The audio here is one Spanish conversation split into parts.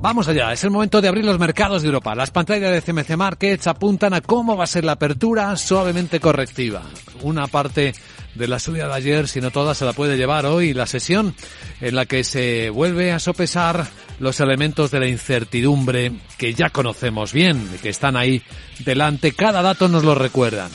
Vamos allá, es el momento de abrir los mercados de Europa. Las pantallas de CMC Markets apuntan a cómo va a ser la apertura suavemente correctiva. Una parte de la subida de ayer, si no toda, se la puede llevar hoy la sesión en la que se vuelve a sopesar los elementos de la incertidumbre que ya conocemos bien, que están ahí delante. Cada dato nos lo recuerdan.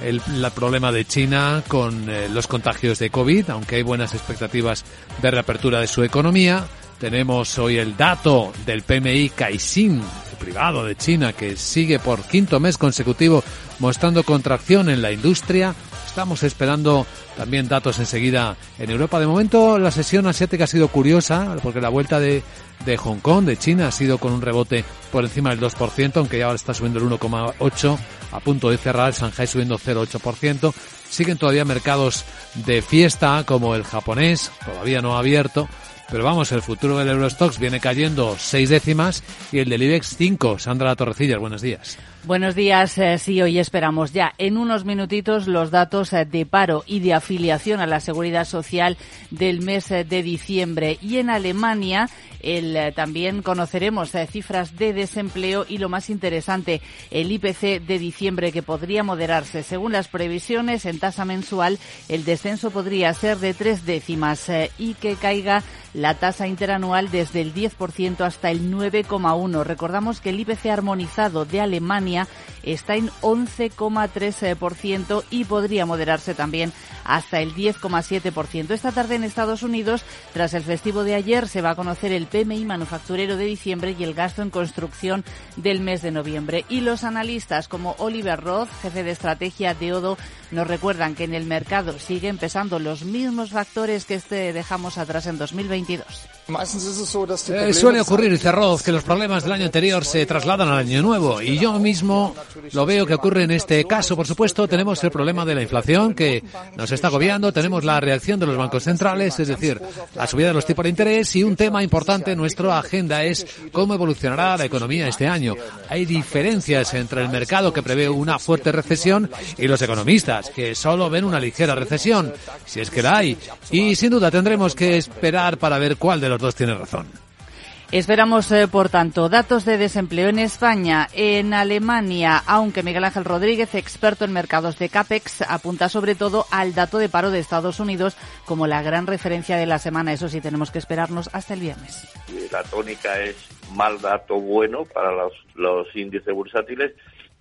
El, problema de China con eh, los contagios de COVID, aunque hay buenas expectativas de reapertura de su economía tenemos hoy el dato del PMI Caixin privado de China que sigue por quinto mes consecutivo mostrando contracción en la industria. Estamos esperando también datos enseguida en Europa. De momento la sesión asiática ha sido curiosa porque la vuelta de, de Hong Kong, de China, ha sido con un rebote por encima del 2%, aunque ya ahora está subiendo el 1,8% a punto de cerrar, Shanghai subiendo 0,8%. Siguen todavía mercados de fiesta como el japonés, todavía no ha abierto pero vamos, el futuro del Eurostox viene cayendo seis décimas y el del IBEX cinco. Sandra Torrecillas, buenos días. Buenos días. Eh, sí, hoy esperamos ya en unos minutitos los datos eh, de paro y de afiliación a la seguridad social del mes eh, de diciembre. Y en Alemania también conoceremos cifras de desempleo y lo más interesante, el IPC de diciembre que podría moderarse. Según las previsiones, en tasa mensual el descenso podría ser de tres décimas y que caiga la tasa interanual desde el 10% hasta el 9,1. Recordamos que el IPC armonizado de Alemania está en 11,3% y podría moderarse también hasta el 10,7%. Esta tarde en Estados Unidos, tras el festivo de ayer, se va a conocer el PMI manufacturero de diciembre y el gasto en construcción del mes de noviembre. Y los analistas como Oliver Roth, jefe de estrategia de Odo, nos recuerdan que en el mercado siguen pesando los mismos factores que este dejamos atrás en 2022. Eh, suele ocurrir, dice Roth, que los problemas del año anterior se trasladan al año nuevo y yo mismo lo veo que ocurre en este caso. Por supuesto, tenemos el problema de la inflación que nos está agobiando, tenemos la reacción de los bancos centrales, es decir, la subida de los tipos de interés y un tema importante en nuestra agenda es cómo evolucionará la economía este año. Hay diferencias entre el mercado que prevé una fuerte recesión y los economistas que solo ven una ligera recesión, si es que la hay. Y sin duda tendremos que esperar para ver cuál de los dos tiene razón. Esperamos, eh, por tanto, datos de desempleo en España, en Alemania, aunque Miguel Ángel Rodríguez, experto en mercados de CAPEX, apunta sobre todo al dato de paro de Estados Unidos como la gran referencia de la semana. Eso sí, tenemos que esperarnos hasta el viernes. La tónica es mal dato bueno para los, los índices bursátiles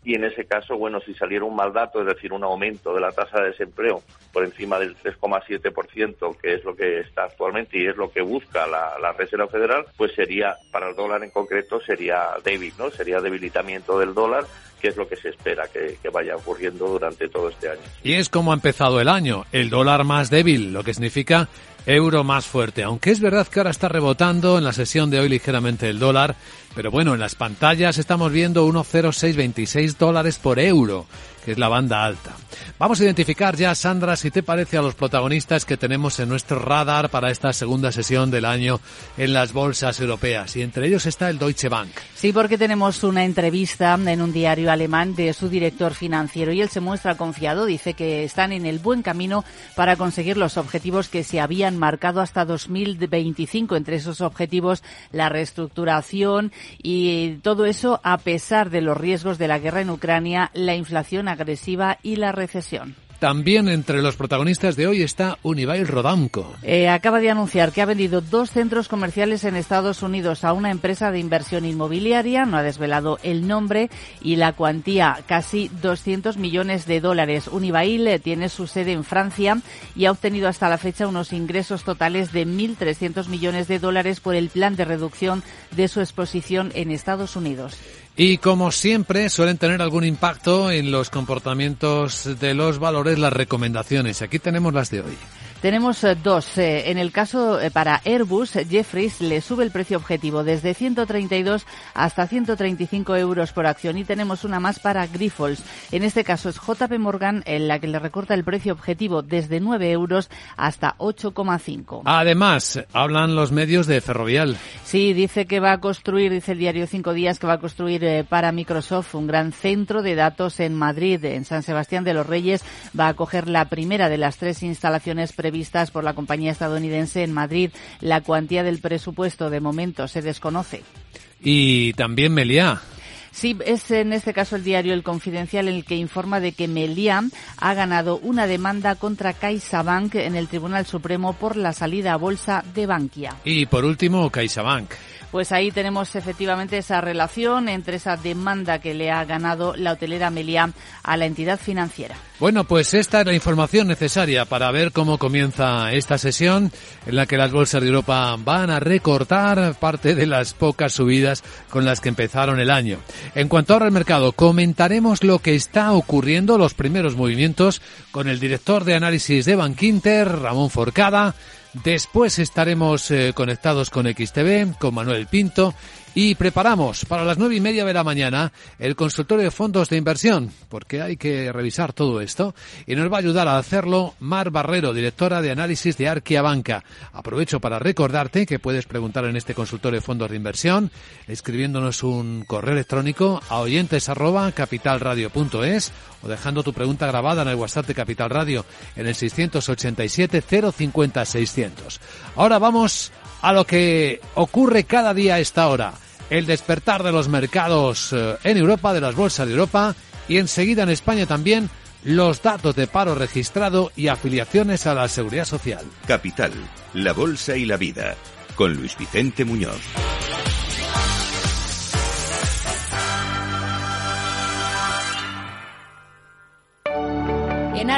y en ese caso, bueno, si saliera un mal dato, es decir, un aumento de la tasa de desempleo por encima del 3,7%, que es lo que está actualmente y es lo que busca la, Reserva Federal, pues sería, para el dólar en concreto, sería débil, ¿no? Sería debilitamiento del dólar, que es lo que se espera que, que vaya ocurriendo durante todo este año. Y es como ha empezado el año, el dólar más débil, lo que significa euro más fuerte. Aunque es verdad que ahora está rebotando en la sesión de hoy ligeramente el dólar, pero bueno, en las pantallas estamos viendo 1,0626 dólares por euro, que es la banda alta. Vamos a identificar ya, Sandra, si te parece, a los protagonistas que tenemos en nuestro radar para esta segunda sesión del año en las bolsas europeas. Y entre ellos está el Deutsche Bank. Sí, porque tenemos una entrevista en un diario alemán de su director financiero y él se muestra confiado. Dice que están en el buen camino para conseguir los objetivos que se habían marcado hasta 2025. Entre esos objetivos, la reestructuración y todo eso a pesar de los riesgos de la guerra en Ucrania, la inflación agresiva y la recesión. También entre los protagonistas de hoy está Unibail Rodamco. Eh, acaba de anunciar que ha vendido dos centros comerciales en Estados Unidos a una empresa de inversión inmobiliaria. No ha desvelado el nombre y la cuantía, casi 200 millones de dólares. Unibail eh, tiene su sede en Francia y ha obtenido hasta la fecha unos ingresos totales de 1.300 millones de dólares por el plan de reducción de su exposición en Estados Unidos. Y como siempre suelen tener algún impacto en los comportamientos de los valores las recomendaciones. Aquí tenemos las de hoy. Tenemos eh, dos. Eh, en el caso eh, para Airbus, Jeffries le sube el precio objetivo desde 132 hasta 135 euros por acción. Y tenemos una más para Grifols. En este caso es JP Morgan en la que le recorta el precio objetivo desde 9 euros hasta 8,5. Además, hablan los medios de Ferrovial. Sí, dice que va a construir, dice el diario Cinco Días, que va a construir para Microsoft un gran centro de datos en Madrid, en San Sebastián de los Reyes. Va a coger la primera de las tres instalaciones previstas previstas por la compañía estadounidense en Madrid. La cuantía del presupuesto de momento se desconoce. y también Meliá. Sí, es en este caso el diario El Confidencial en el que informa de que Meliá ha ganado una demanda contra CaixaBank en el Tribunal Supremo por la salida a bolsa de Bankia. Y por último, CaixaBank. Pues ahí tenemos efectivamente esa relación entre esa demanda que le ha ganado la hotelera Meliá a la entidad financiera. Bueno, pues esta es la información necesaria para ver cómo comienza esta sesión en la que las bolsas de Europa van a recortar parte de las pocas subidas con las que empezaron el año. En cuanto ahora al mercado, comentaremos lo que está ocurriendo, los primeros movimientos, con el director de análisis de Bankinter, Ramón Forcada, Después estaremos eh, conectados con XTV, con Manuel Pinto y preparamos para las nueve y media de la mañana el consultorio de fondos de inversión, porque hay que revisar todo esto. Y nos va a ayudar a hacerlo Mar Barrero, directora de análisis de Arquia Banca. Aprovecho para recordarte que puedes preguntar en este consultorio de fondos de inversión, escribiéndonos un correo electrónico a oyentes o dejando tu pregunta grabada en el WhatsApp de Capital Radio en el 687 050 600. Ahora vamos a lo que ocurre cada día a esta hora. El despertar de los mercados eh, en Europa, de las bolsas de Europa y enseguida en España también los datos de paro registrado y afiliaciones a la seguridad social. Capital, la bolsa y la vida, con Luis Vicente Muñoz.